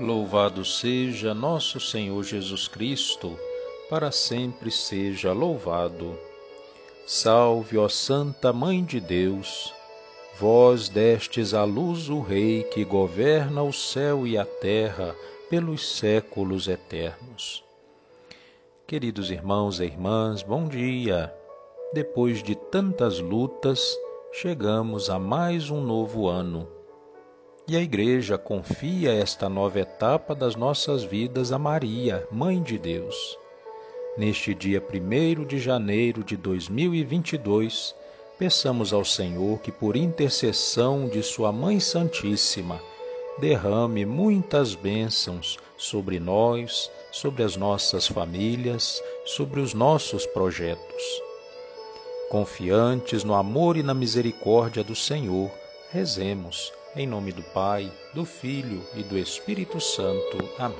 Louvado seja nosso Senhor Jesus Cristo, para sempre seja louvado. Salve, ó Santa Mãe de Deus, vós destes à luz o Rei que governa o céu e a terra pelos séculos eternos. Queridos irmãos e irmãs, bom dia! Depois de tantas lutas, chegamos a mais um novo ano e a Igreja confia esta nova etapa das nossas vidas a Maria, Mãe de Deus. Neste dia 1 de janeiro de 2022, peçamos ao Senhor que, por intercessão de Sua Mãe Santíssima, derrame muitas bênçãos sobre nós, sobre as nossas famílias, sobre os nossos projetos. Confiantes no amor e na misericórdia do Senhor, rezemos em nome do Pai, do Filho e do Espírito Santo. Amém.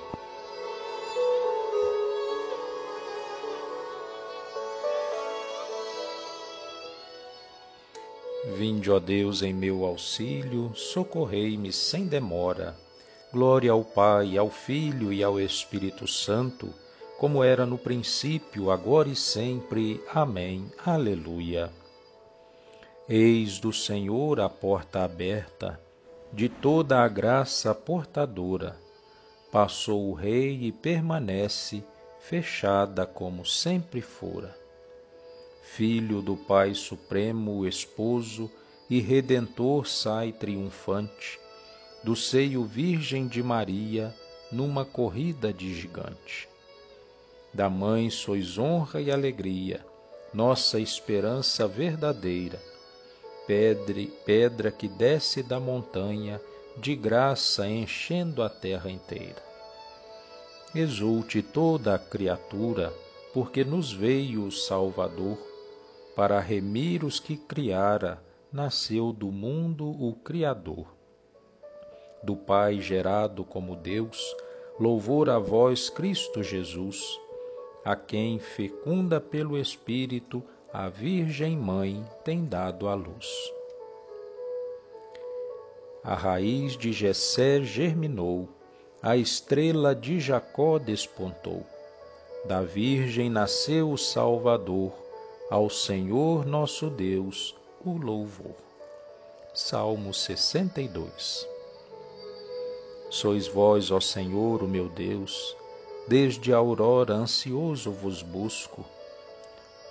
Vinde, ó Deus, em meu auxílio, socorrei-me sem demora. Glória ao Pai, ao Filho e ao Espírito Santo, como era no princípio, agora e sempre. Amém. Aleluia. Eis do Senhor a porta aberta de toda a graça portadora. Passou o Rei e permanece fechada como sempre fora. Filho do Pai Supremo, esposo e redentor sai triunfante, do seio virgem de Maria, numa corrida de gigante. Da mãe sois honra e alegria, nossa esperança verdadeira pedre, pedra que desce da montanha, de graça enchendo a terra inteira. Exulte toda a criatura, porque nos veio o Salvador, para remir os que criara, nasceu do mundo o Criador. Do Pai gerado como Deus, louvor a vós, Cristo Jesus, a quem, fecunda pelo Espírito, a Virgem Mãe tem dado à luz. A raiz de Jessé germinou, a estrela de Jacó despontou. Da Virgem nasceu o Salvador, ao Senhor nosso Deus o louvor. Salmo 62 Sois vós, ó Senhor, o meu Deus, desde a aurora ansioso vos busco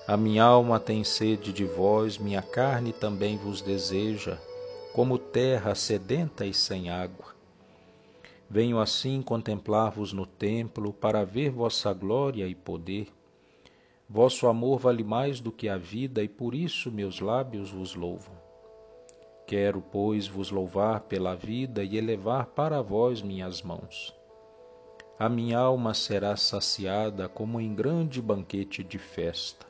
a minha alma tem sede de vós, minha carne também vos deseja, como terra sedenta e sem água. Venho assim contemplar-vos no templo, para ver vossa glória e poder. Vosso amor vale mais do que a vida, e por isso meus lábios vos louvam. Quero, pois, vos louvar pela vida e elevar para vós minhas mãos. A minha alma será saciada como em grande banquete de festa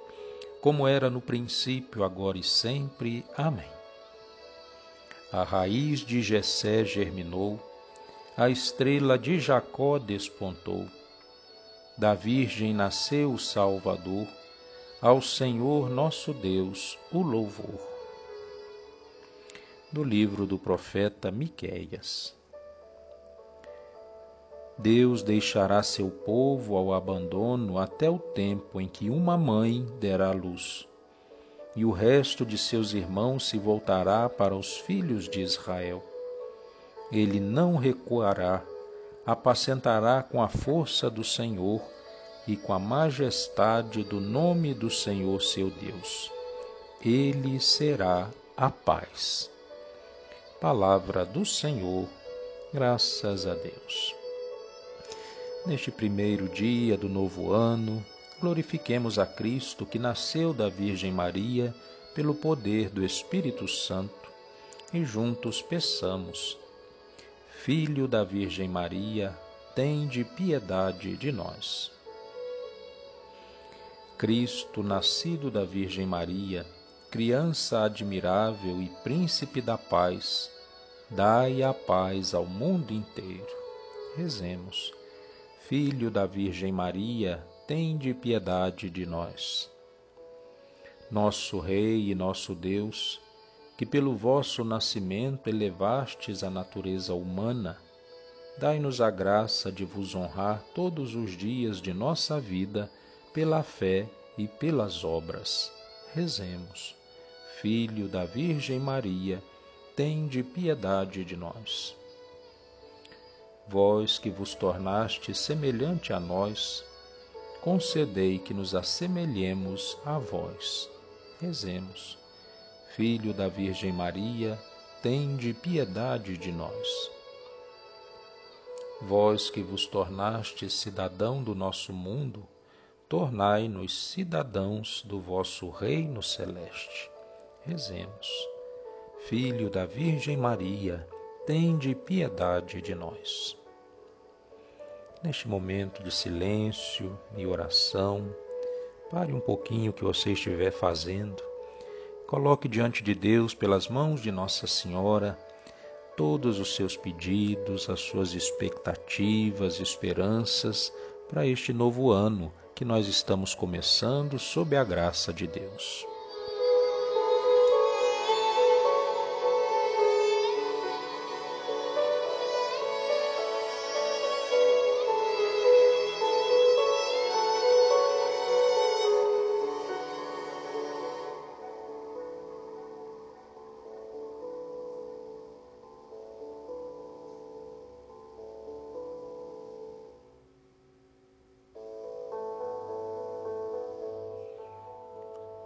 como era no princípio, agora e sempre. Amém. A raiz de Jessé germinou, a estrela de Jacó despontou. Da Virgem nasceu o Salvador, ao Senhor nosso Deus o louvor. Do livro do profeta Miqueias. Deus deixará seu povo ao abandono até o tempo em que uma mãe derá luz, e o resto de seus irmãos se voltará para os filhos de Israel. Ele não recuará, apacentará com a força do Senhor e com a majestade do nome do Senhor seu Deus. Ele será a paz. Palavra do Senhor, graças a Deus. Neste primeiro dia do novo ano, glorifiquemos a Cristo que nasceu da Virgem Maria pelo poder do Espírito Santo e juntos peçamos. Filho da Virgem Maria, tende piedade de nós. Cristo, nascido da Virgem Maria, criança admirável e príncipe da paz, dai a paz ao mundo inteiro. Rezemos. Filho da Virgem Maria, tende piedade de nós. Nosso Rei e nosso Deus, que pelo vosso nascimento elevastes a natureza humana, dai-nos a graça de vos honrar todos os dias de nossa vida pela fé e pelas obras. Rezemos. Filho da Virgem Maria, tende piedade de nós. Vós que vos tornaste semelhante a nós, concedei que nos assemelhemos a vós. Rezemos. Filho da Virgem Maria, tende piedade de nós. Vós que vos tornastes cidadão do nosso mundo, tornai-nos cidadãos do vosso reino celeste. Rezemos. Filho da Virgem Maria, tende piedade de nós. Neste momento de silêncio e oração, pare um pouquinho o que você estiver fazendo Coloque diante de Deus, pelas mãos de Nossa Senhora, todos os seus pedidos, as suas expectativas, esperanças para este novo ano que nós estamos começando sob a graça de Deus.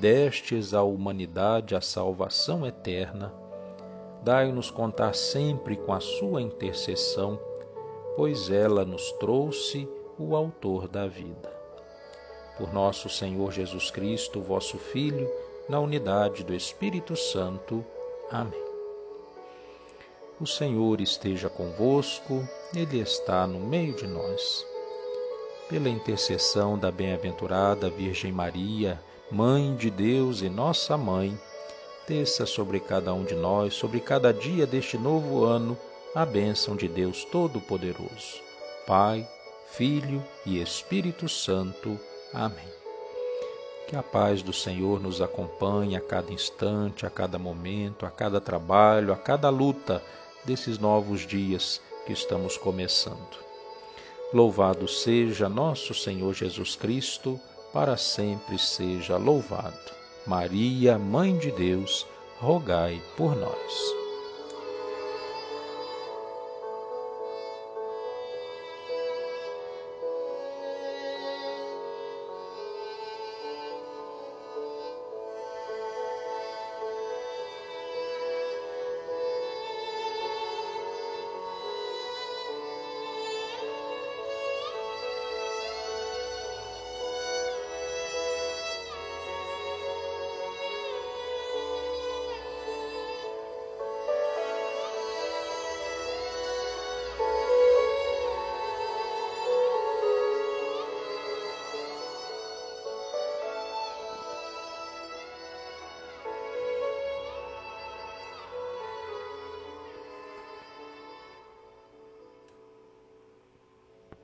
destes à humanidade a salvação eterna, dai-nos contar sempre com a sua intercessão, pois ela nos trouxe o Autor da vida. Por nosso Senhor Jesus Cristo, vosso Filho, na unidade do Espírito Santo. Amém. O Senhor esteja convosco, Ele está no meio de nós. Pela intercessão da bem-aventurada Virgem Maria, Mãe de Deus e nossa Mãe, desça sobre cada um de nós, sobre cada dia deste novo ano, a bênção de Deus Todo-Poderoso. Pai, Filho e Espírito Santo. Amém. Que a paz do Senhor nos acompanhe a cada instante, a cada momento, a cada trabalho, a cada luta desses novos dias que estamos começando. Louvado seja nosso Senhor Jesus Cristo para sempre seja louvado. Maria, Mãe de Deus, rogai por nós.